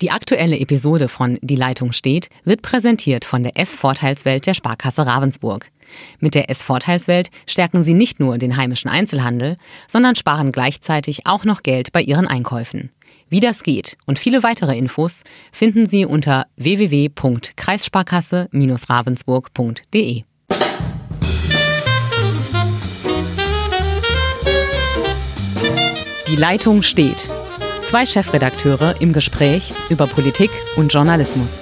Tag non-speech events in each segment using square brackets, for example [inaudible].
Die aktuelle Episode von Die Leitung steht wird präsentiert von der S-Vorteilswelt der Sparkasse Ravensburg. Mit der S-Vorteilswelt stärken Sie nicht nur den heimischen Einzelhandel, sondern sparen gleichzeitig auch noch Geld bei Ihren Einkäufen. Wie das geht und viele weitere Infos finden Sie unter www.kreissparkasse-ravensburg.de. Die Leitung steht. Zwei Chefredakteure im Gespräch über Politik und Journalismus.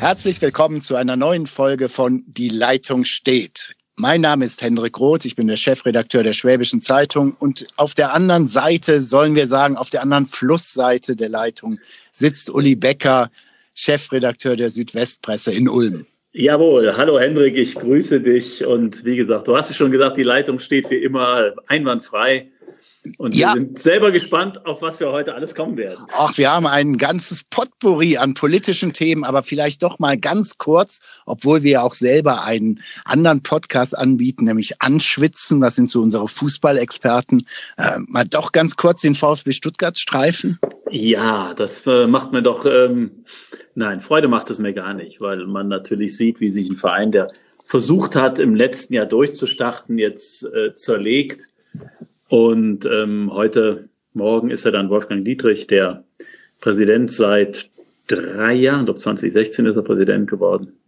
Herzlich willkommen zu einer neuen Folge von Die Leitung steht. Mein Name ist Hendrik Roth, ich bin der Chefredakteur der Schwäbischen Zeitung und auf der anderen Seite, sollen wir sagen, auf der anderen Flussseite der Leitung sitzt Uli Becker, Chefredakteur der Südwestpresse in Ulm. Jawohl, hallo Hendrik, ich grüße dich und wie gesagt, du hast es schon gesagt, die Leitung steht wie immer einwandfrei. Und ja. wir sind selber gespannt, auf was wir heute alles kommen werden. Ach, wir haben ein ganzes Potpourri an politischen Themen, aber vielleicht doch mal ganz kurz, obwohl wir auch selber einen anderen Podcast anbieten, nämlich Anschwitzen, das sind so unsere Fußballexperten, äh, mal doch ganz kurz den VfB Stuttgart streifen. Ja, das äh, macht mir doch, ähm, nein, Freude macht es mir gar nicht, weil man natürlich sieht, wie sich ein Verein, der versucht hat, im letzten Jahr durchzustarten, jetzt äh, zerlegt und ähm, heute Morgen ist er dann Wolfgang Dietrich, der Präsident seit drei Jahren, ob 2016 ist er Präsident geworden,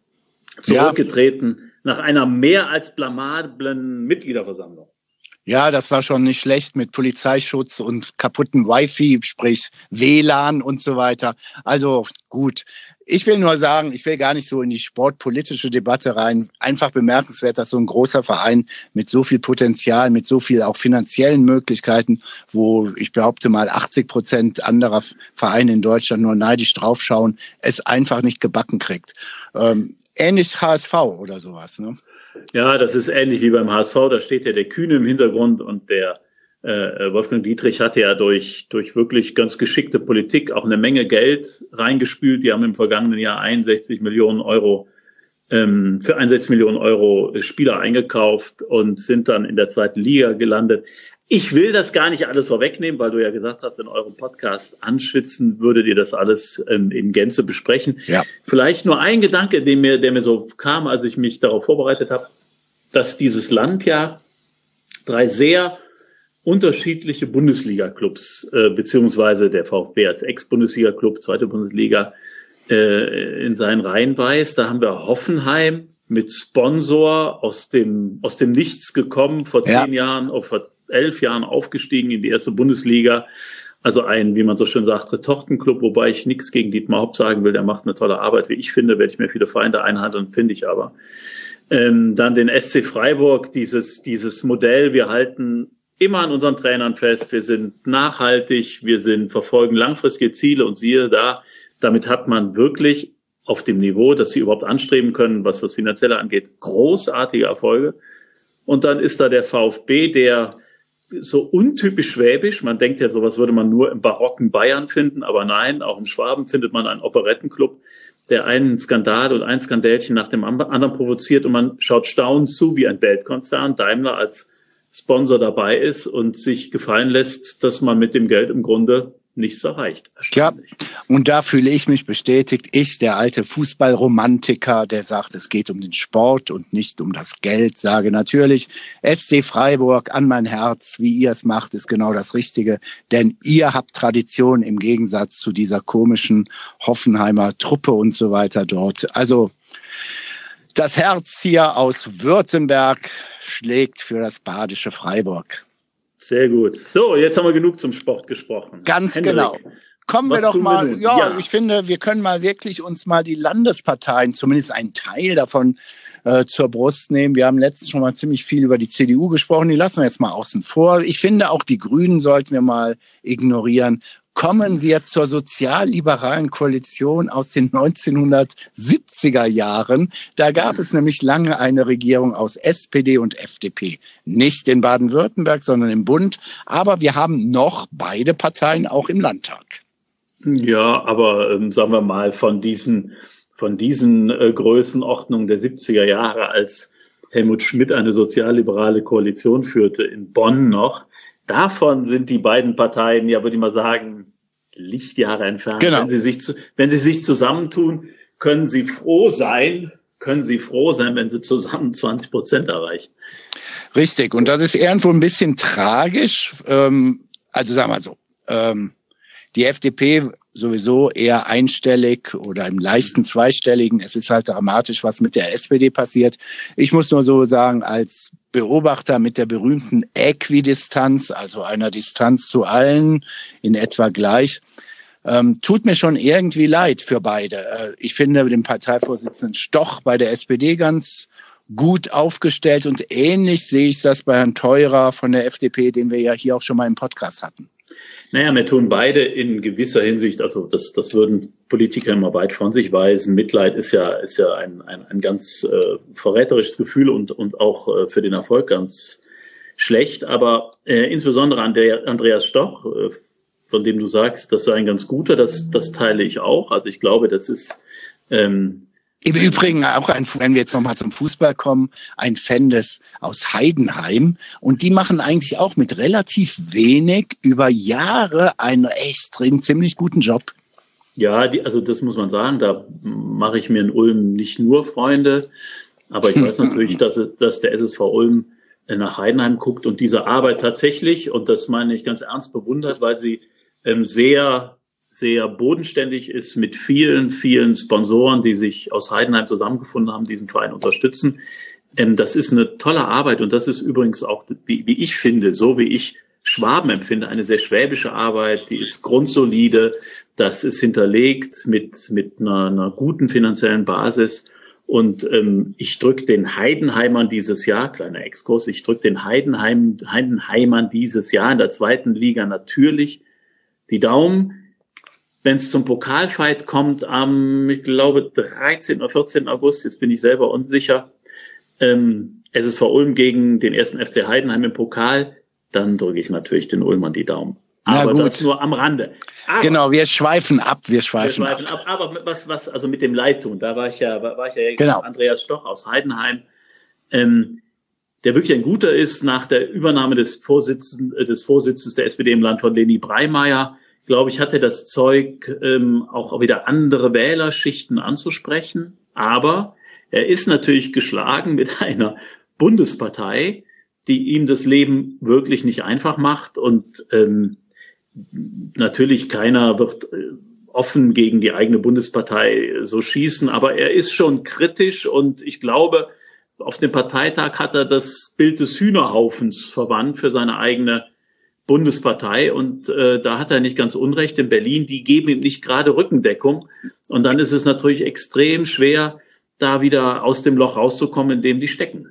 zurückgetreten ja. nach einer mehr als blamablen Mitgliederversammlung. Ja, das war schon nicht schlecht mit Polizeischutz und kaputten Wi-Fi, sprich WLAN und so weiter. Also gut. Ich will nur sagen, ich will gar nicht so in die sportpolitische Debatte rein. Einfach bemerkenswert, dass so ein großer Verein mit so viel Potenzial, mit so viel auch finanziellen Möglichkeiten, wo ich behaupte mal 80 Prozent anderer Vereine in Deutschland nur neidisch draufschauen, es einfach nicht gebacken kriegt. Ähm, ähnlich HSV oder sowas. Ne? Ja, das ist ähnlich wie beim HSV. Da steht ja der Kühne im Hintergrund und der äh, Wolfgang Dietrich hatte ja durch, durch wirklich ganz geschickte Politik auch eine Menge Geld reingespült. Die haben im vergangenen Jahr 61 Millionen Euro ähm, für 61 Millionen Euro Spieler eingekauft und sind dann in der zweiten Liga gelandet. Ich will das gar nicht alles vorwegnehmen, weil du ja gesagt hast, in eurem Podcast anschwitzen würdet ihr das alles ähm, in Gänze besprechen. Ja. Vielleicht nur ein Gedanke, den mir, der mir so kam, als ich mich darauf vorbereitet habe, dass dieses Land ja drei sehr unterschiedliche Bundesliga-Clubs, äh, beziehungsweise der VfB als Ex-Bundesliga-Club, zweite Bundesliga, äh, in seinen Reihen weiß. Da haben wir Hoffenheim mit Sponsor aus dem, aus dem Nichts gekommen, vor zehn ja. Jahren, auf, vor elf Jahren aufgestiegen in die erste Bundesliga. Also ein, wie man so schön sagt, Retortenclub, wobei ich nichts gegen Dietmar Haupt sagen will, der macht eine tolle Arbeit. Wie ich finde, werde ich mir viele Feinde einhandeln, finde ich aber. Ähm, dann den SC Freiburg, dieses, dieses Modell, wir halten immer an unseren Trainern fest, wir sind nachhaltig, wir sind, verfolgen langfristige Ziele und siehe da, damit hat man wirklich auf dem Niveau, das sie überhaupt anstreben können, was das Finanzielle angeht, großartige Erfolge. Und dann ist da der VfB, der so untypisch schwäbisch. Man denkt ja, sowas würde man nur im barocken Bayern finden, aber nein, auch im Schwaben findet man einen Operettenclub, der einen Skandal und ein Skandälchen nach dem anderen provoziert und man schaut staunend zu, wie ein Weltkonzern Daimler als Sponsor dabei ist und sich gefallen lässt, dass man mit dem Geld im Grunde nichts erreicht. Ja, und da fühle ich mich bestätigt. Ich, der alte Fußballromantiker, der sagt, es geht um den Sport und nicht um das Geld, sage natürlich, SC Freiburg an mein Herz, wie ihr es macht, ist genau das Richtige. Denn ihr habt Tradition im Gegensatz zu dieser komischen Hoffenheimer Truppe und so weiter dort. Also das Herz hier aus Württemberg schlägt für das badische Freiburg. Sehr gut. So, jetzt haben wir genug zum Sport gesprochen. Ganz Hendrik, genau. Kommen wir doch mal, ja, ja, ich finde, wir können mal wirklich uns mal die Landesparteien, zumindest einen Teil davon, äh, zur Brust nehmen. Wir haben letztens schon mal ziemlich viel über die CDU gesprochen, die lassen wir jetzt mal außen vor. Ich finde, auch die Grünen sollten wir mal ignorieren kommen wir zur sozialliberalen Koalition aus den 1970er Jahren. Da gab es nämlich lange eine Regierung aus SPD und FDP. Nicht in Baden-Württemberg, sondern im Bund. Aber wir haben noch beide Parteien auch im Landtag. Ja, aber ähm, sagen wir mal, von diesen von diesen äh, Größenordnungen der 70er Jahre, als Helmut Schmidt eine sozialliberale Koalition führte, in Bonn noch. Davon sind die beiden Parteien, ja, würde ich mal sagen, Lichtjahre entfernt. Genau. Wenn sie sich, wenn sie sich zusammentun, können sie froh sein, können sie froh sein, wenn sie zusammen 20 Prozent erreichen. Richtig. Und das ist irgendwo ein bisschen tragisch. Ähm, also sagen wir so, ähm, die FDP sowieso eher einstellig oder im leichten zweistelligen. Es ist halt dramatisch, was mit der SPD passiert. Ich muss nur so sagen, als Beobachter mit der berühmten Äquidistanz, also einer Distanz zu allen in etwa gleich, ähm, tut mir schon irgendwie leid für beide. Äh, ich finde den Parteivorsitzenden Stoch bei der SPD ganz gut aufgestellt und ähnlich sehe ich das bei Herrn Teurer von der FDP, den wir ja hier auch schon mal im Podcast hatten. Naja, wir tun beide in gewisser Hinsicht, also das, das würden Politiker immer weit von sich weisen. Mitleid ist ja, ist ja ein, ein, ein ganz äh, verräterisches Gefühl und, und auch äh, für den Erfolg ganz schlecht. Aber äh, insbesondere an der Andreas Stoch, äh, von dem du sagst, das sei ein ganz guter, das, das teile ich auch. Also ich glaube, das ist ähm, im Übrigen auch ein, wenn wir jetzt nochmal zum Fußball kommen, ein Fan des aus Heidenheim. Und die machen eigentlich auch mit relativ wenig über Jahre einen extrem ziemlich guten Job. Ja, die, also das muss man sagen, da mache ich mir in Ulm nicht nur Freunde, aber ich weiß [laughs] natürlich, dass, dass der SSV Ulm nach Heidenheim guckt und diese Arbeit tatsächlich, und das meine ich ganz ernst, bewundert, weil sie ähm, sehr sehr bodenständig ist mit vielen, vielen Sponsoren, die sich aus Heidenheim zusammengefunden haben, diesen Verein unterstützen. Ähm, das ist eine tolle Arbeit und das ist übrigens auch, wie, ich finde, so wie ich Schwaben empfinde, eine sehr schwäbische Arbeit, die ist grundsolide, das ist hinterlegt mit, mit einer, einer guten finanziellen Basis. Und ähm, ich drücke den Heidenheimern dieses Jahr, kleiner Exkurs, ich drücke den Heidenheim, Heidenheimern dieses Jahr in der zweiten Liga natürlich die Daumen wenn es zum Pokalfight kommt am, ich glaube, 13. oder 14. August, jetzt bin ich selber unsicher, ähm, SSV Ulm gegen den ersten FC Heidenheim im Pokal, dann drücke ich natürlich den Ulmern die Daumen. Aber das nur am Rande. Aber, genau, wir schweifen ab, wir schweifen, wir schweifen ab. ab. Aber was, was, also mit dem Leidtun, da war ich ja, war ich ja genau. Andreas Stoch aus Heidenheim, ähm, der wirklich ein guter ist nach der Übernahme des Vorsitzenden, äh, des Vorsitzes der SPD im Land von Leni Breimeyer glaube ich, hatte das Zeug, ähm, auch wieder andere Wählerschichten anzusprechen. Aber er ist natürlich geschlagen mit [laughs] einer Bundespartei, die ihm das Leben wirklich nicht einfach macht. Und ähm, natürlich keiner wird äh, offen gegen die eigene Bundespartei so schießen, aber er ist schon kritisch und ich glaube, auf dem Parteitag hat er das Bild des Hühnerhaufens verwandt für seine eigene Bundespartei und äh, da hat er nicht ganz unrecht. In Berlin, die geben ihm nicht gerade Rückendeckung und dann ist es natürlich extrem schwer, da wieder aus dem Loch rauszukommen, in dem die stecken.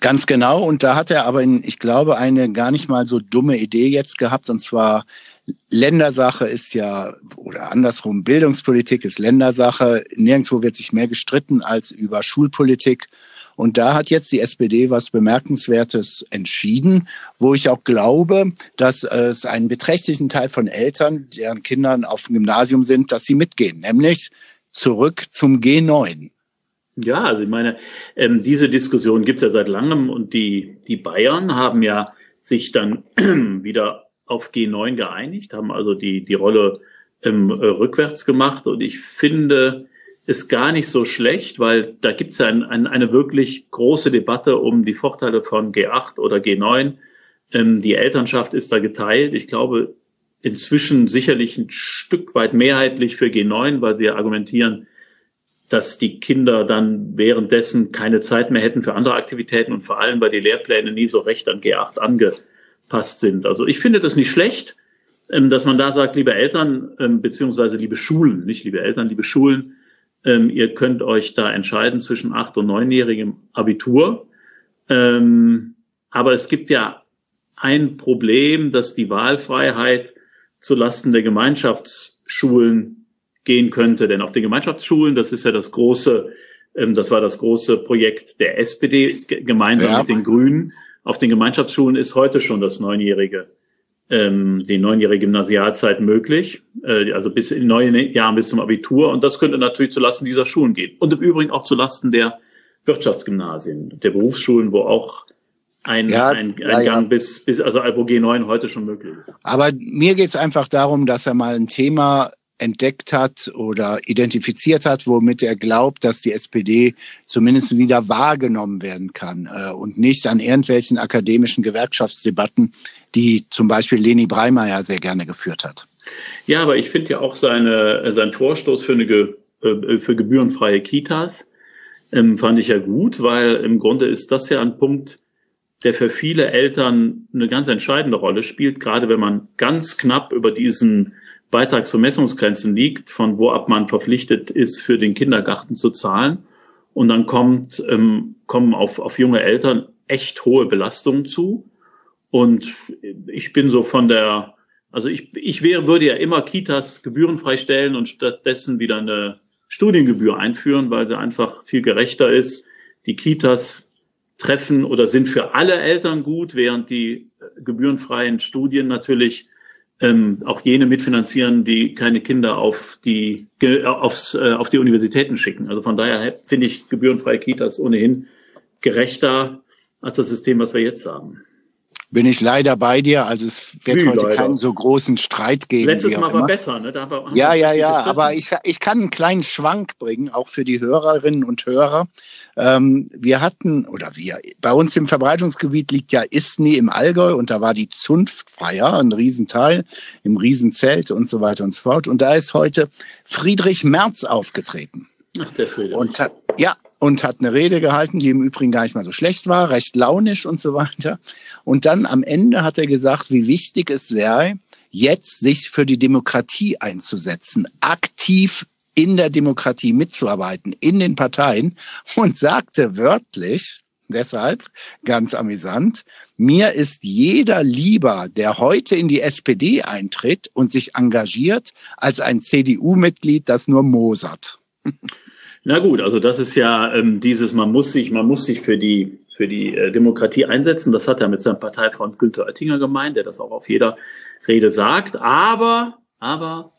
Ganz genau. Und da hat er aber, in, ich glaube, eine gar nicht mal so dumme Idee jetzt gehabt. Und zwar Ländersache ist ja, oder andersrum, Bildungspolitik ist Ländersache. Nirgendwo wird sich mehr gestritten als über Schulpolitik. Und da hat jetzt die SPD was Bemerkenswertes entschieden, wo ich auch glaube, dass es einen beträchtlichen Teil von Eltern, deren Kindern auf dem Gymnasium sind, dass sie mitgehen, nämlich zurück zum G9. Ja, also ich meine, ähm, diese Diskussion gibt es ja seit langem und die, die Bayern haben ja sich dann [clears throat] wieder auf G9 geeinigt, haben also die, die Rolle ähm, rückwärts gemacht und ich finde, ist gar nicht so schlecht, weil da gibt es ja ein, ein, eine wirklich große Debatte um die Vorteile von G8 oder G9. Ähm, die Elternschaft ist da geteilt. Ich glaube, inzwischen sicherlich ein Stück weit mehrheitlich für G9, weil sie ja argumentieren, dass die Kinder dann währenddessen keine Zeit mehr hätten für andere Aktivitäten und vor allem, weil die Lehrpläne nie so recht an G8 angepasst sind. Also ich finde das nicht schlecht, ähm, dass man da sagt, liebe Eltern, ähm, beziehungsweise liebe Schulen, nicht liebe Eltern, liebe Schulen, ähm, ihr könnt euch da entscheiden zwischen acht- und neunjährigem Abitur. Ähm, aber es gibt ja ein Problem, dass die Wahlfreiheit zulasten der Gemeinschaftsschulen gehen könnte. Denn auf den Gemeinschaftsschulen, das ist ja das große, ähm, das war das große Projekt der SPD gemeinsam ja. mit den Grünen. Auf den Gemeinschaftsschulen ist heute schon das neunjährige ähm, die neunjährige Gymnasialzeit möglich, äh, also bis in neun Jahren bis zum Abitur. Und das könnte natürlich zulasten dieser Schulen gehen. Und im Übrigen auch zulasten der Wirtschaftsgymnasien, der Berufsschulen, wo auch ein, ja, ein, ein ja, Gang bis, bis, also wo G9 heute schon möglich ist. Aber mir geht es einfach darum, dass er mal ein Thema entdeckt hat oder identifiziert hat, womit er glaubt, dass die SPD zumindest wieder wahrgenommen werden kann äh, und nicht an irgendwelchen akademischen Gewerkschaftsdebatten, die zum Beispiel Leni Breimeyer sehr gerne geführt hat. Ja, aber ich finde ja auch seine, sein Vorstoß für, eine, äh, für gebührenfreie Kitas ähm, fand ich ja gut, weil im Grunde ist das ja ein Punkt, der für viele Eltern eine ganz entscheidende Rolle spielt, gerade wenn man ganz knapp über diesen Beitragsvermessungsgrenzen liegt, von wo ab man verpflichtet ist, für den Kindergarten zu zahlen. Und dann kommt, ähm, kommen auf, auf junge Eltern echt hohe Belastungen zu. Und ich bin so von der, also ich, ich wäre, würde ja immer Kitas gebührenfrei stellen und stattdessen wieder eine Studiengebühr einführen, weil sie einfach viel gerechter ist. Die Kitas treffen oder sind für alle Eltern gut, während die gebührenfreien Studien natürlich ähm, auch jene mitfinanzieren, die keine Kinder auf die aufs, äh, auf die Universitäten schicken. Also von daher finde ich gebührenfreie Kitas ohnehin gerechter als das System, was wir jetzt haben. Bin ich leider bei dir. Also es wird Wie heute leider. keinen so großen Streit geben. Letztes Mal war besser, ne? Da wir, ja, ja, ja. Aber ich, ich kann einen kleinen Schwank bringen, auch für die Hörerinnen und Hörer. Ähm, wir hatten, oder wir, bei uns im Verbreitungsgebiet liegt ja Isny im Allgäu und da war die Zunftfeier, ein Riesenteil, im Riesenzelt und so weiter und so fort. Und da ist heute Friedrich Merz aufgetreten. Ach, der Friedrich. Und ja, und hat eine Rede gehalten, die im Übrigen gar nicht mal so schlecht war, recht launisch und so weiter. Und dann am Ende hat er gesagt, wie wichtig es wäre, jetzt sich für die Demokratie einzusetzen, aktiv in der Demokratie mitzuarbeiten, in den Parteien und sagte wörtlich, deshalb ganz amüsant, mir ist jeder lieber, der heute in die SPD eintritt und sich engagiert, als ein CDU-Mitglied, das nur mosert. Na gut, also das ist ja ähm, dieses, man muss sich, man muss sich für die für die äh, Demokratie einsetzen. Das hat er mit seinem Parteifreund Günther Oettinger gemeint, der das auch auf jeder Rede sagt. Aber, aber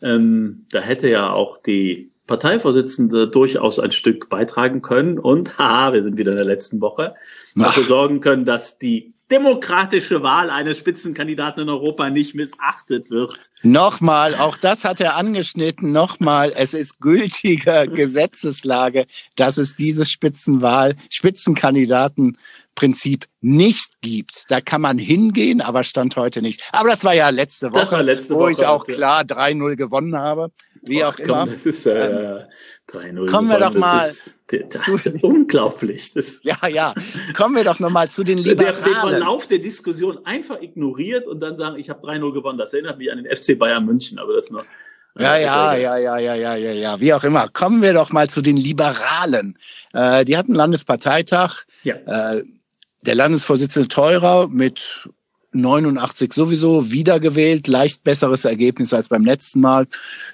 ähm, da hätte ja auch die Parteivorsitzende durchaus ein Stück beitragen können und, [laughs] haha, wir sind wieder in der letzten Woche, dafür sorgen können, dass die demokratische Wahl eines Spitzenkandidaten in Europa nicht missachtet wird. Nochmal, auch das hat er angeschnitten. Nochmal, es ist gültige [laughs] Gesetzeslage, dass es dieses Spitzenwahl, Spitzenkandidaten Prinzip nicht gibt. Da kann man hingehen, aber stand heute nicht. Aber das war ja letzte Woche, letzte wo Woche, ich auch klar 3-0 gewonnen habe. Wie Och, auch immer. das ist äh, 3-0. Ähm, kommen wir doch mal. Ist, das zu, [laughs] [laughs] unglaublich. Das, ja, ja. Kommen wir doch noch mal zu den Liberalen. Der, der Verlauf der Diskussion einfach ignoriert und dann sagen, ich habe 3-0 gewonnen. Das erinnert mich an den FC Bayern München, aber das nur. Ja, ja, ja, ja, ja, ja, ja, ja, wie auch immer. Kommen wir doch mal zu den Liberalen. Äh, die hatten Landesparteitag. Ja. Äh, der Landesvorsitzende Teurer mit 89 sowieso wiedergewählt, leicht besseres Ergebnis als beim letzten Mal.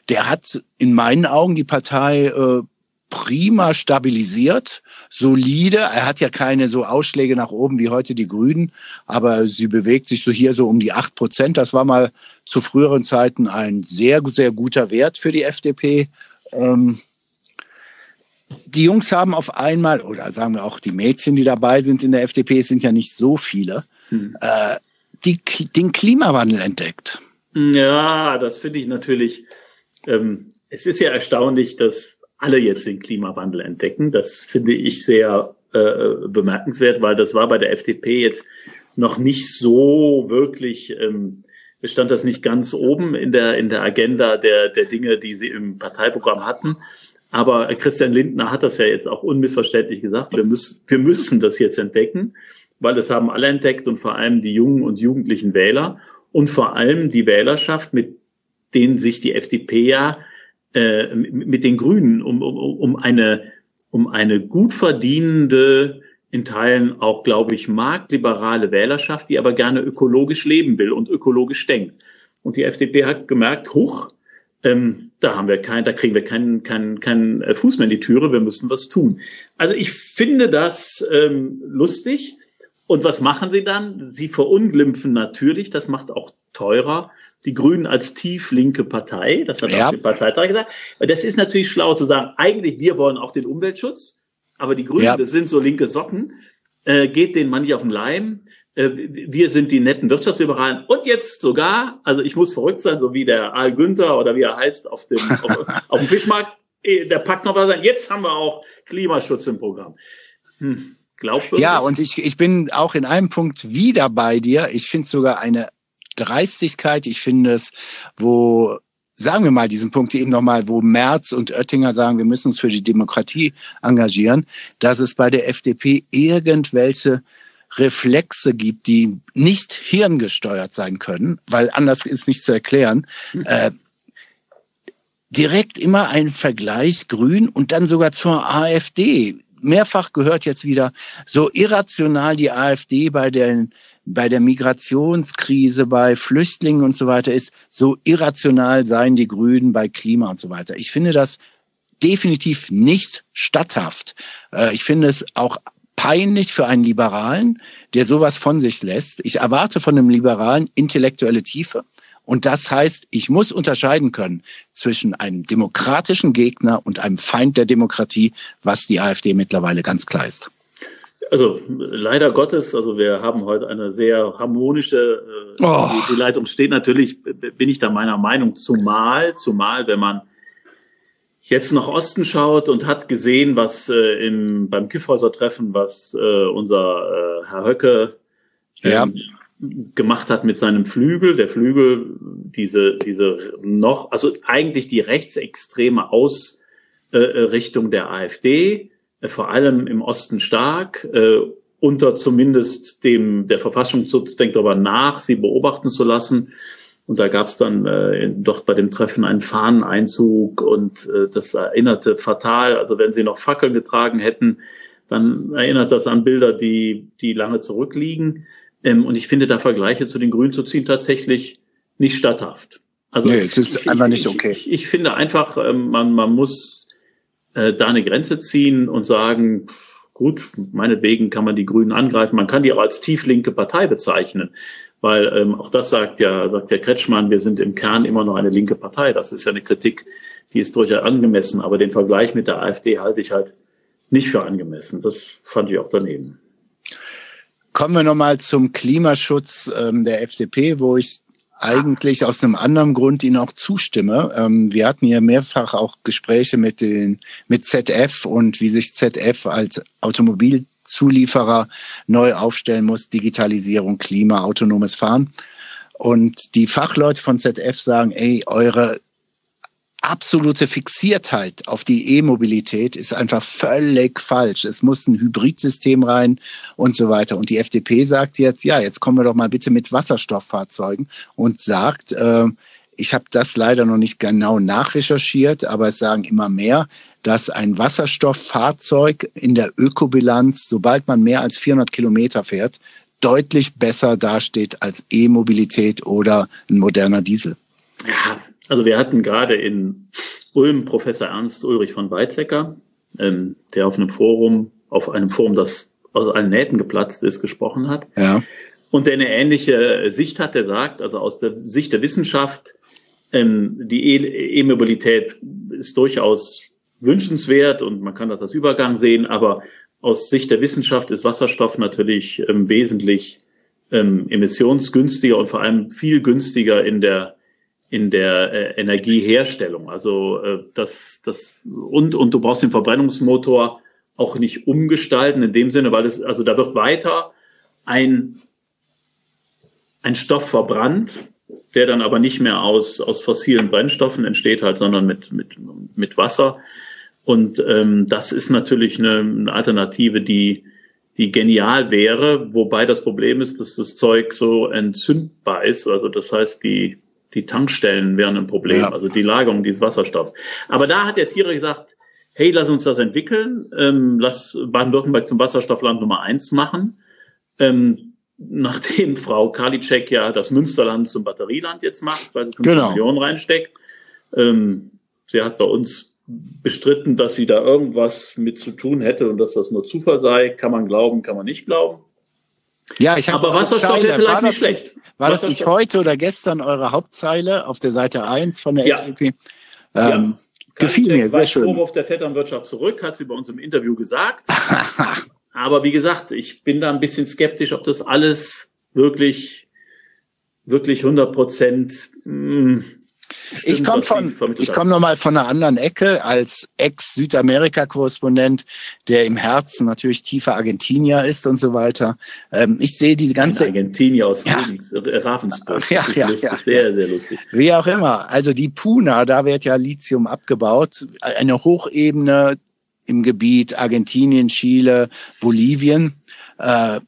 Der hat in meinen Augen die Partei äh, prima stabilisiert, solide. Er hat ja keine so Ausschläge nach oben wie heute die Grünen, aber sie bewegt sich so hier so um die acht Prozent. Das war mal zu früheren Zeiten ein sehr, sehr guter Wert für die FDP. Ähm, die Jungs haben auf einmal, oder sagen wir auch die Mädchen, die dabei sind in der FDP, es sind ja nicht so viele, hm. äh, die, den Klimawandel entdeckt. Ja, das finde ich natürlich. Ähm, es ist ja erstaunlich, dass alle jetzt den Klimawandel entdecken. Das finde ich sehr äh, bemerkenswert, weil das war bei der FDP jetzt noch nicht so wirklich. Ähm, stand das nicht ganz oben in der in der Agenda der der Dinge, die sie im Parteiprogramm hatten. Aber Christian Lindner hat das ja jetzt auch unmissverständlich gesagt. Wir müssen, wir müssen das jetzt entdecken, weil das haben alle entdeckt und vor allem die jungen und jugendlichen Wähler und vor allem die Wählerschaft, mit denen sich die FDP ja äh, mit den Grünen um, um, um eine um eine gut verdienende in Teilen auch, glaube ich, marktliberale Wählerschaft, die aber gerne ökologisch leben will und ökologisch denkt. Und die FDP hat gemerkt, huch, ähm, da haben wir kein, da kriegen wir keinen keinen keinen äh, Fuß mehr in die Türe, wir müssen was tun. Also ich finde das ähm, lustig Und was machen sie dann? Sie verunglimpfen natürlich, das macht auch teurer, die Grünen als tieflinke Partei. Das hat ja. auch die Parteitag gesagt. Das ist natürlich schlau zu sagen, eigentlich wir wollen auch den Umweltschutz, aber die Grünen, ja. das sind so linke Socken, äh, geht denen manchmal auf den Leim. Äh, wir sind die netten Wirtschaftsliberalen und jetzt sogar, also ich muss verrückt sein, so wie der Al Günther oder wie er heißt auf dem, [laughs] auf, auf dem Fischmarkt, äh, der packt noch was an. Jetzt haben wir auch Klimaschutz im Programm. Hm. Glaubwürdig? Ja, und ich, ich bin auch in einem Punkt wieder bei dir. Ich finde sogar eine Dreistigkeit. Ich finde es, wo sagen wir mal diesen Punkt eben nochmal, wo Merz und Oettinger sagen, wir müssen uns für die Demokratie engagieren, dass es bei der FDP irgendwelche Reflexe gibt, die nicht hirngesteuert sein können, weil anders ist nicht zu erklären. Hm. Äh, direkt immer ein Vergleich Grün und dann sogar zur AfD mehrfach gehört jetzt wieder, so irrational die AfD bei den bei der Migrationskrise, bei Flüchtlingen und so weiter ist, so irrational seien die Grünen bei Klima und so weiter. Ich finde das definitiv nicht statthaft. Äh, ich finde es auch peinlich für einen Liberalen, der sowas von sich lässt. Ich erwarte von einem Liberalen intellektuelle Tiefe. Und das heißt, ich muss unterscheiden können zwischen einem demokratischen Gegner und einem Feind der Demokratie, was die AfD mittlerweile ganz klar ist. Also leider Gottes, also wir haben heute eine sehr harmonische, äh, oh. die, die Leitung steht natürlich, bin ich da meiner Meinung, zumal, zumal, wenn man jetzt nach Osten schaut und hat gesehen, was äh, im, beim Kiffhäuser-Treffen, was äh, unser äh, Herr Höcke ähm, ja gemacht hat mit seinem Flügel. Der Flügel, diese, diese noch, also eigentlich die rechtsextreme Ausrichtung der AfD, äh, vor allem im Osten stark, äh, unter zumindest dem, der Verfassungsschutz denkt darüber nach, sie beobachten zu lassen. Und da gab es dann äh, doch bei dem Treffen einen Fahneneinzug und äh, das erinnerte fatal. Also wenn sie noch Fackeln getragen hätten, dann erinnert das an Bilder, die, die lange zurückliegen. Ähm, und ich finde da Vergleiche zu den Grünen zu ziehen tatsächlich nicht statthaft. Also nee, es ist ich, einfach nicht okay. Ich, ich, finde einfach, ähm, man, man muss äh, da eine Grenze ziehen und sagen, gut, meinetwegen kann man die Grünen angreifen, man kann die auch als tieflinke Partei bezeichnen. Weil ähm, auch das sagt ja, sagt der Kretschmann, wir sind im Kern immer noch eine linke Partei. Das ist ja eine Kritik, die ist durchaus angemessen. Aber den Vergleich mit der AfD halte ich halt nicht für angemessen. Das fand ich auch daneben. Kommen wir nochmal zum Klimaschutz ähm, der FDP, wo ich eigentlich aus einem anderen Grund Ihnen auch zustimme. Ähm, wir hatten hier mehrfach auch Gespräche mit den mit ZF und wie sich ZF als Automobilzulieferer neu aufstellen muss, Digitalisierung, Klima, autonomes Fahren. Und die Fachleute von ZF sagen, ey, eure absolute Fixiertheit auf die E-Mobilität ist einfach völlig falsch. Es muss ein Hybridsystem rein und so weiter. Und die FDP sagt jetzt, ja, jetzt kommen wir doch mal bitte mit Wasserstofffahrzeugen und sagt, äh, ich habe das leider noch nicht genau nachrecherchiert, aber es sagen immer mehr, dass ein Wasserstofffahrzeug in der Ökobilanz, sobald man mehr als 400 Kilometer fährt, deutlich besser dasteht als E-Mobilität oder ein moderner Diesel. Ja, also wir hatten gerade in Ulm Professor Ernst Ulrich von Weizsäcker, ähm, der auf einem Forum, auf einem Forum, das aus allen Nähten geplatzt ist, gesprochen hat. Ja. Und der eine ähnliche Sicht hat, der sagt, also aus der Sicht der Wissenschaft, ähm, die e-, E-Mobilität ist durchaus wünschenswert und man kann das als Übergang sehen, aber aus Sicht der Wissenschaft ist Wasserstoff natürlich ähm, wesentlich ähm, emissionsgünstiger und vor allem viel günstiger in der in der äh, Energieherstellung. Also äh, das, das und und du brauchst den Verbrennungsmotor auch nicht umgestalten in dem Sinne, weil es also da wird weiter ein ein Stoff verbrannt, der dann aber nicht mehr aus aus fossilen Brennstoffen entsteht halt, sondern mit mit mit Wasser. Und ähm, das ist natürlich eine, eine Alternative, die die genial wäre, wobei das Problem ist, dass das Zeug so entzündbar ist. Also das heißt, die die Tankstellen wären ein Problem, ja. also die Lagerung dieses Wasserstoffs. Aber da hat der Tiere gesagt, hey, lass uns das entwickeln, ähm, lass Baden-Württemberg zum Wasserstoffland Nummer eins machen. Ähm, nachdem Frau Karliczek ja das Münsterland zum Batterieland jetzt macht, weil sie 5 genau. Millionen reinsteckt. Ähm, sie hat bei uns bestritten, dass sie da irgendwas mit zu tun hätte und dass das nur Zufall sei. Kann man glauben, kann man nicht glauben. Ja, ich habe. Aber Wasserstoff wäre vielleicht nicht schlecht. War das nicht heute oder gestern eure Hauptzeile auf der Seite 1 von der ja. SWP? Ähm, ja. Gefiel mir, sehr schön. Vorwurf der Vetternwirtschaft zurück, hat sie bei uns im Interview gesagt. [laughs] Aber wie gesagt, ich bin da ein bisschen skeptisch, ob das alles wirklich, wirklich 100 Prozent hm, ich komme von, ich komme nochmal von einer anderen Ecke als Ex-Südamerika-Korrespondent, der im Herzen natürlich tiefer Argentinier ist und so weiter. Ähm, ich sehe diese ganze Ein Argentinier aus ja. Äh, Ravensburg. Ja, ja, lustig, ja, sehr, sehr lustig. Wie auch immer. Also die Puna, da wird ja Lithium abgebaut. Eine Hochebene im Gebiet Argentinien, Chile, Bolivien. Äh,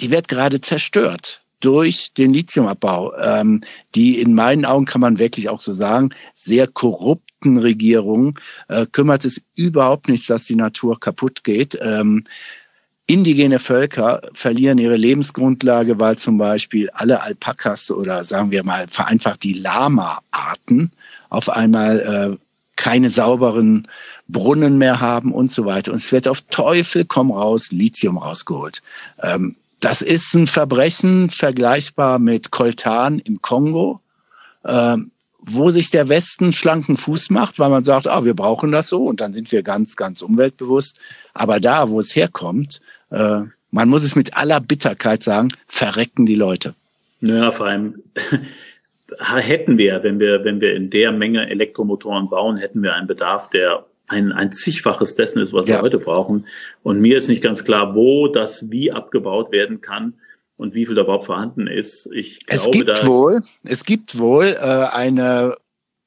die wird gerade zerstört durch den Lithiumabbau, ähm, die in meinen Augen kann man wirklich auch so sagen, sehr korrupten Regierungen äh, kümmert es überhaupt nicht, dass die Natur kaputt geht. Ähm, Indigene Völker verlieren ihre Lebensgrundlage, weil zum Beispiel alle Alpakas oder sagen wir mal vereinfacht die Lama-Arten auf einmal äh, keine sauberen Brunnen mehr haben und so weiter. Und es wird auf Teufel komm raus Lithium rausgeholt. Ähm, das ist ein Verbrechen vergleichbar mit Koltan im Kongo, äh, wo sich der Westen schlanken Fuß macht, weil man sagt, ah, wir brauchen das so und dann sind wir ganz, ganz umweltbewusst. Aber da, wo es herkommt, äh, man muss es mit aller Bitterkeit sagen, verrecken die Leute. Naja, vor allem [laughs] hätten wir, wenn wir, wenn wir in der Menge Elektromotoren bauen, hätten wir einen Bedarf, der ein, ein zigfaches dessen ist, was ja. wir heute brauchen. Und mir ist nicht ganz klar, wo das wie abgebaut werden kann und wie viel da überhaupt vorhanden ist. Ich glaube, es gibt wohl, es gibt wohl äh, eine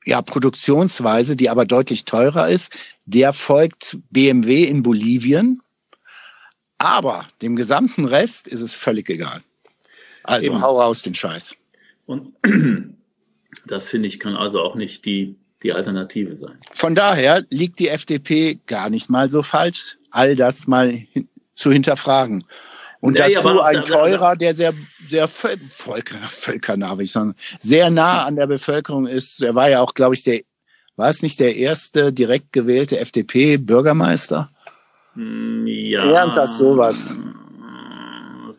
ja, Produktionsweise, die aber deutlich teurer ist. Der folgt BMW in Bolivien. Aber dem gesamten Rest ist es völlig egal. Also Eben. hau raus den Scheiß. Und [clears throat] das finde ich kann also auch nicht die die Alternative sein. Von daher liegt die FDP gar nicht mal so falsch, all das mal hin zu hinterfragen. Und ja, dazu ja, ein Teurer, der sehr, sehr völker, [laughs] völkernah, ich sagen, sehr nah an der Bevölkerung ist. Der war ja auch, glaube ich, der, war es nicht der erste direkt gewählte FDP-Bürgermeister? Hm, ja. Irgendwas sowas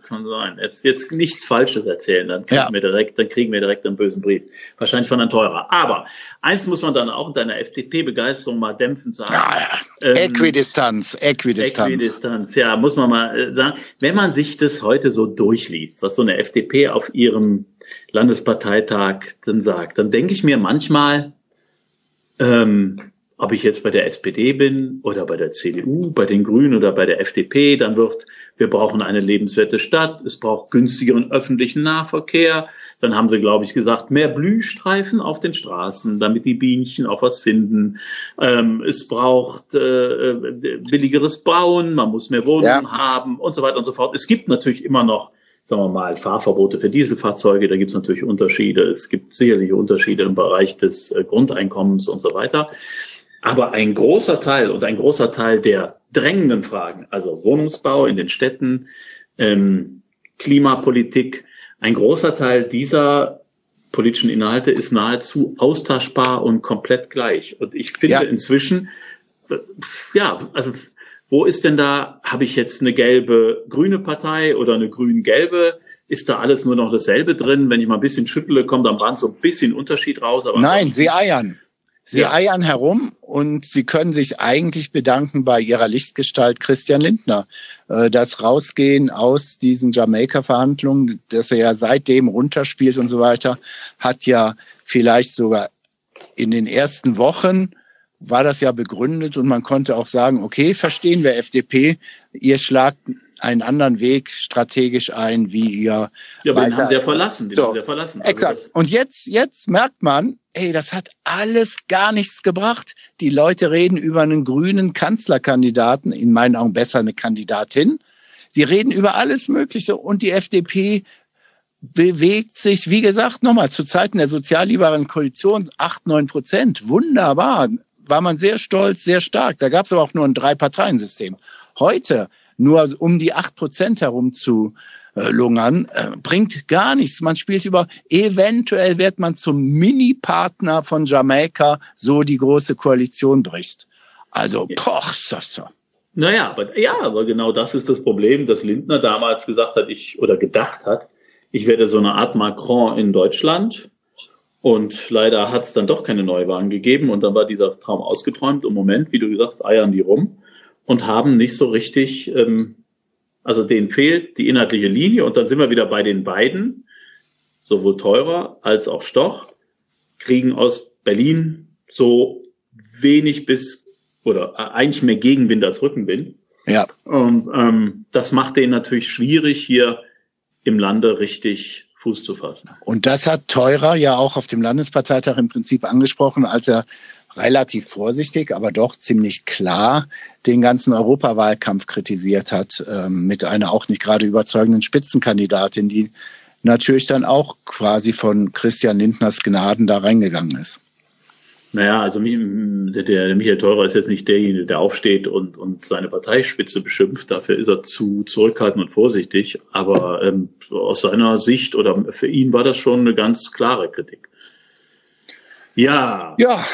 kann sein. Jetzt, jetzt nichts Falsches erzählen, dann kriegen ja. wir direkt, dann kriegen wir direkt einen bösen Brief. Wahrscheinlich von einem Teurer. Aber eins muss man dann auch in deiner FDP-Begeisterung mal dämpfen sagen. Ja, ja. Ähm, Äquidistanz, Äquidistanz. Äquidistanz, ja, muss man mal äh, sagen. Wenn man sich das heute so durchliest, was so eine FDP auf ihrem Landesparteitag dann sagt, dann denke ich mir manchmal, ähm, ob ich jetzt bei der SPD bin oder bei der CDU, bei den Grünen oder bei der FDP, dann wird, wir brauchen eine lebenswerte Stadt, es braucht günstigeren öffentlichen Nahverkehr. Dann haben sie, glaube ich, gesagt, mehr Blühstreifen auf den Straßen, damit die Bienchen auch was finden. Ähm, es braucht äh, billigeres Bauen, man muss mehr Wohnungen ja. haben und so weiter und so fort. Es gibt natürlich immer noch sagen wir mal, Fahrverbote für Dieselfahrzeuge, da gibt es natürlich Unterschiede. Es gibt sicherlich Unterschiede im Bereich des äh, Grundeinkommens und so weiter. Aber ein großer Teil und ein großer Teil der drängenden Fragen, also Wohnungsbau in den Städten, ähm, Klimapolitik, ein großer Teil dieser politischen Inhalte ist nahezu austauschbar und komplett gleich. Und ich finde ja. inzwischen, äh, ja, also wo ist denn da, habe ich jetzt eine gelbe grüne Partei oder eine grün-gelbe? Ist da alles nur noch dasselbe drin? Wenn ich mal ein bisschen schüttle, kommt am Rand so ein bisschen Unterschied raus. Aber Nein, sie eiern. Sie ja. eiern herum und Sie können sich eigentlich bedanken bei Ihrer Lichtgestalt Christian Lindner. Äh, das Rausgehen aus diesen Jamaika-Verhandlungen, dass er ja seitdem runterspielt und so weiter, hat ja vielleicht sogar in den ersten Wochen war das ja begründet und man konnte auch sagen, okay, verstehen wir FDP, ihr schlagt einen anderen Weg strategisch ein, wie ihr. Ja, aber den haben sie ja verlassen. Den so, haben sie ja verlassen. Also exakt. Und jetzt, jetzt merkt man, ey, das hat alles gar nichts gebracht. Die Leute reden über einen grünen Kanzlerkandidaten, in meinen Augen besser eine Kandidatin. Sie reden über alles Mögliche und die FDP bewegt sich, wie gesagt, nochmal zu Zeiten der sozialliberalen Koalition acht neun Prozent. Wunderbar. War man sehr stolz, sehr stark. Da gab es aber auch nur ein Drei-Parteien-System. Heute nur um die acht Prozent herum zu äh, lungern, äh, bringt gar nichts. Man spielt über, eventuell wird man zum Mini-Partner von Jamaika, so die große Koalition bricht. Also, poch, so, so. Naja, aber, ja, aber genau das ist das Problem, dass Lindner damals gesagt hat, ich, oder gedacht hat, ich werde so eine Art Macron in Deutschland. Und leider hat es dann doch keine Neuwahlen gegeben und dann war dieser Traum ausgeträumt. Im Moment, wie du gesagt, eiern die rum und haben nicht so richtig, ähm, also denen fehlt die inhaltliche Linie und dann sind wir wieder bei den beiden, sowohl Teurer als auch Stoch, kriegen aus Berlin so wenig bis oder äh, eigentlich mehr Gegenwind als Rückenwind. Ja. Und ähm, das macht denen natürlich schwierig, hier im Lande richtig Fuß zu fassen. Und das hat Teurer ja auch auf dem Landesparteitag im Prinzip angesprochen, als er relativ vorsichtig, aber doch ziemlich klar den ganzen Europawahlkampf kritisiert hat, ähm, mit einer auch nicht gerade überzeugenden Spitzenkandidatin, die natürlich dann auch quasi von Christian Lindners Gnaden da reingegangen ist. Naja, also der, der Michael Theurer ist jetzt nicht derjenige, der aufsteht und, und seine Parteispitze beschimpft. Dafür ist er zu zurückhaltend und vorsichtig. Aber ähm, aus seiner Sicht oder für ihn war das schon eine ganz klare Kritik. Ja. Ja.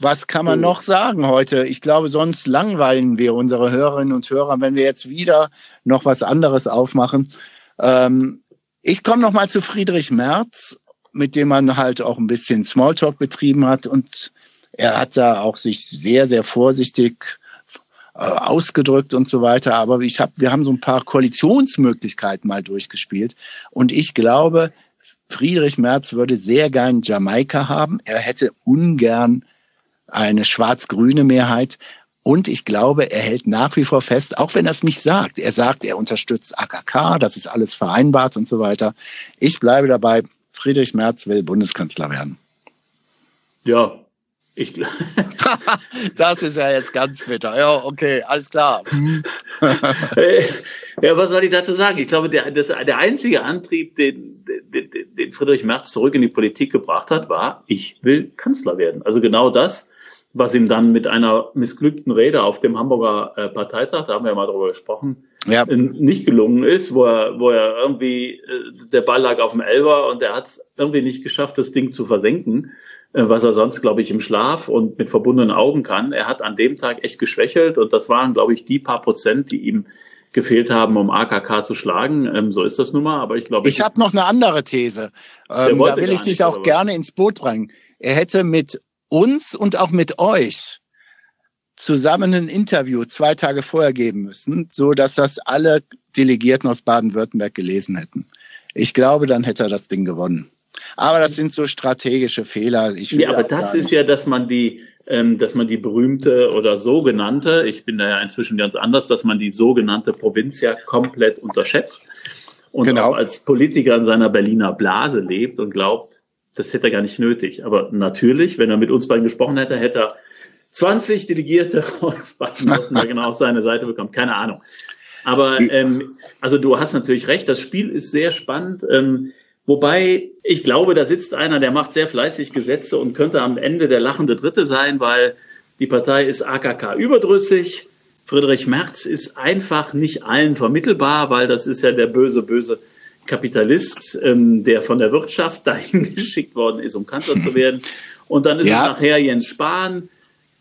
Was kann man noch sagen heute? Ich glaube, sonst langweilen wir unsere Hörerinnen und Hörer, wenn wir jetzt wieder noch was anderes aufmachen. Ähm, ich komme noch mal zu Friedrich Merz mit dem man halt auch ein bisschen Smalltalk betrieben hat. Und er hat da auch sich sehr, sehr vorsichtig äh, ausgedrückt und so weiter. Aber ich hab, wir haben so ein paar Koalitionsmöglichkeiten mal durchgespielt. Und ich glaube, Friedrich Merz würde sehr gern Jamaika haben. Er hätte ungern eine schwarz-grüne Mehrheit. Und ich glaube, er hält nach wie vor fest, auch wenn er es nicht sagt. Er sagt, er unterstützt AKK, das ist alles vereinbart und so weiter. Ich bleibe dabei, Friedrich Merz will Bundeskanzler werden. Ja, ich [laughs] Das ist ja jetzt ganz bitter. Ja, okay, alles klar. ja, was soll ich dazu sagen? Ich glaube, der, das, der einzige Antrieb, den, den, den Friedrich Merz zurück in die Politik gebracht hat, war, ich will Kanzler werden. Also genau das, was ihm dann mit einer missglückten Rede auf dem Hamburger äh, Parteitag, da haben wir ja mal drüber gesprochen, ja. nicht gelungen ist, wo er, wo er irgendwie, äh, der Ball lag auf dem Elber und er hat es irgendwie nicht geschafft, das Ding zu versenken, äh, was er sonst, glaube ich, im Schlaf und mit verbundenen Augen kann. Er hat an dem Tag echt geschwächelt und das waren, glaube ich, die paar Prozent, die ihm gefehlt haben, um AKK zu schlagen. Ähm, so ist das nun mal, aber ich glaube... Ich habe noch eine andere These. Ähm, da will ich dich auch gerne ins Boot bringen. Er hätte mit uns und auch mit euch zusammen ein Interview zwei Tage vorher geben müssen, so dass das alle Delegierten aus Baden-Württemberg gelesen hätten. Ich glaube, dann hätte er das Ding gewonnen. Aber das sind so strategische Fehler. Ja, aber das ist ja, dass man die, ähm, dass man die berühmte oder sogenannte, ich bin da ja inzwischen ganz anders, dass man die sogenannte Provinz ja komplett unterschätzt und genau. als Politiker in seiner Berliner Blase lebt und glaubt, das hätte er gar nicht nötig. Aber natürlich, wenn er mit uns beiden gesprochen hätte, hätte er 20 Delegierte [laughs] aus Baden-Württemberg [laughs] genau auf seine Seite bekommen. Keine Ahnung. Aber ähm, also du hast natürlich recht, das Spiel ist sehr spannend. Ähm, wobei ich glaube, da sitzt einer, der macht sehr fleißig Gesetze und könnte am Ende der lachende Dritte sein, weil die Partei ist AKK überdrüssig. Friedrich Merz ist einfach nicht allen vermittelbar, weil das ist ja der böse, böse Kapitalist, ähm, der von der Wirtschaft dahin [laughs] geschickt worden ist, um Kanzler zu werden. Und dann ist ja. es nachher Jens Spahn,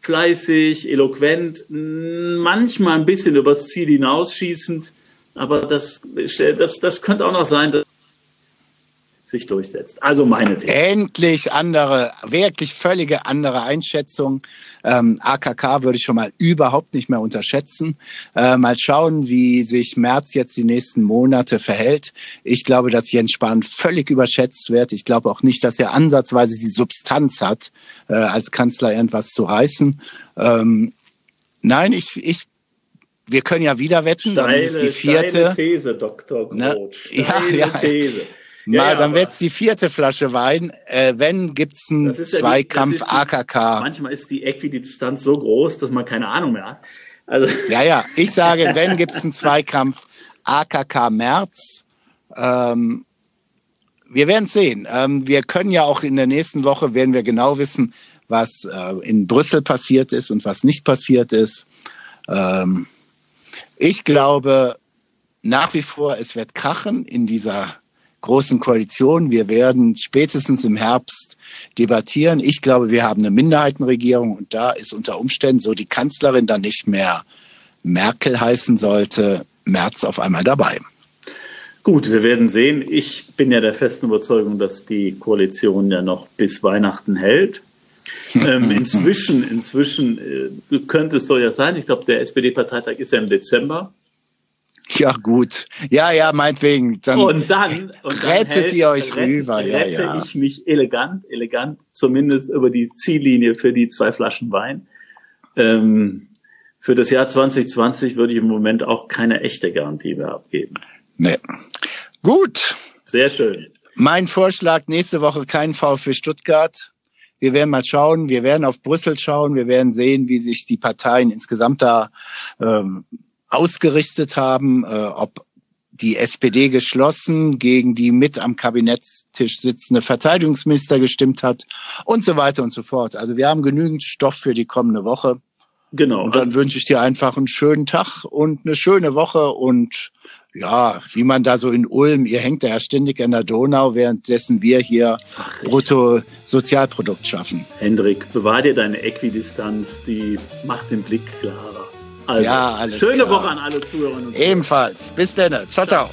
fleißig, eloquent, manchmal ein bisschen übers Ziel hinausschießend, aber das, das, das könnte auch noch sein, dass sich durchsetzt. Also meine These. Endlich andere, wirklich völlige andere Einschätzung. Ähm, AKK würde ich schon mal überhaupt nicht mehr unterschätzen. Äh, mal schauen, wie sich März jetzt die nächsten Monate verhält. Ich glaube, dass Jens Spahn völlig überschätzt wird. Ich glaube auch nicht, dass er ansatzweise die Substanz hat, äh, als Kanzler irgendwas zu reißen. Ähm, nein, ich, ich wir können ja wieder wetten, steile, dann ist die vierte These, Dr. Groth. Ne? Ja, ja. These. Ja, Mal, ja, dann wird's die vierte Flasche Wein. Äh, wenn gibt's einen Zweikampf ja die, AKK. Manchmal ist die Äquidistanz so groß, dass man keine Ahnung mehr hat. Also [laughs] ja, ja. Ich sage, wenn gibt's einen Zweikampf AKK März. Ähm, wir werden sehen. Ähm, wir können ja auch in der nächsten Woche werden wir genau wissen, was äh, in Brüssel passiert ist und was nicht passiert ist. Ähm, ich glaube nach wie vor, es wird krachen in dieser großen Koalition. Wir werden spätestens im Herbst debattieren. Ich glaube, wir haben eine Minderheitenregierung und da ist unter Umständen so die Kanzlerin dann nicht mehr Merkel heißen sollte, März auf einmal dabei. Gut, wir werden sehen. Ich bin ja der festen Überzeugung, dass die Koalition ja noch bis Weihnachten hält. ähm, [laughs] inzwischen, inzwischen äh, könnte es doch ja sein. Ich glaube, der SPD-Parteitag ist ja im Dezember. Ja, gut. Ja, ja, meinetwegen. Dann und dann, und dann rettet hält, ihr euch rette, rüber. Ja, rette ja. ich mich elegant, elegant, zumindest über die Ziellinie für die zwei Flaschen Wein. Ähm, für das Jahr 2020 würde ich im Moment auch keine echte Garantie mehr abgeben. Nee. Gut. Sehr schön. Mein Vorschlag, nächste Woche kein VfB Stuttgart. Wir werden mal schauen, wir werden auf Brüssel schauen, wir werden sehen, wie sich die Parteien insgesamt da ähm, ausgerichtet haben, äh, ob die SPD geschlossen gegen die mit am Kabinettstisch sitzende Verteidigungsminister gestimmt hat und so weiter und so fort. Also wir haben genügend Stoff für die kommende Woche. Genau. Und dann wünsche ich dir einfach einen schönen Tag und eine schöne Woche und ja, wie man da so in Ulm, ihr hängt ja ständig an der Donau, währenddessen wir hier Ach, Bruttosozialprodukt schaffen. Hendrik, bewahr dir deine Äquidistanz, die macht den Blick klarer. Also, ja, alles schöne klar. Woche an alle Zuhörerinnen und Zuhörer. Ebenfalls. Bis dann. Ciao, ciao.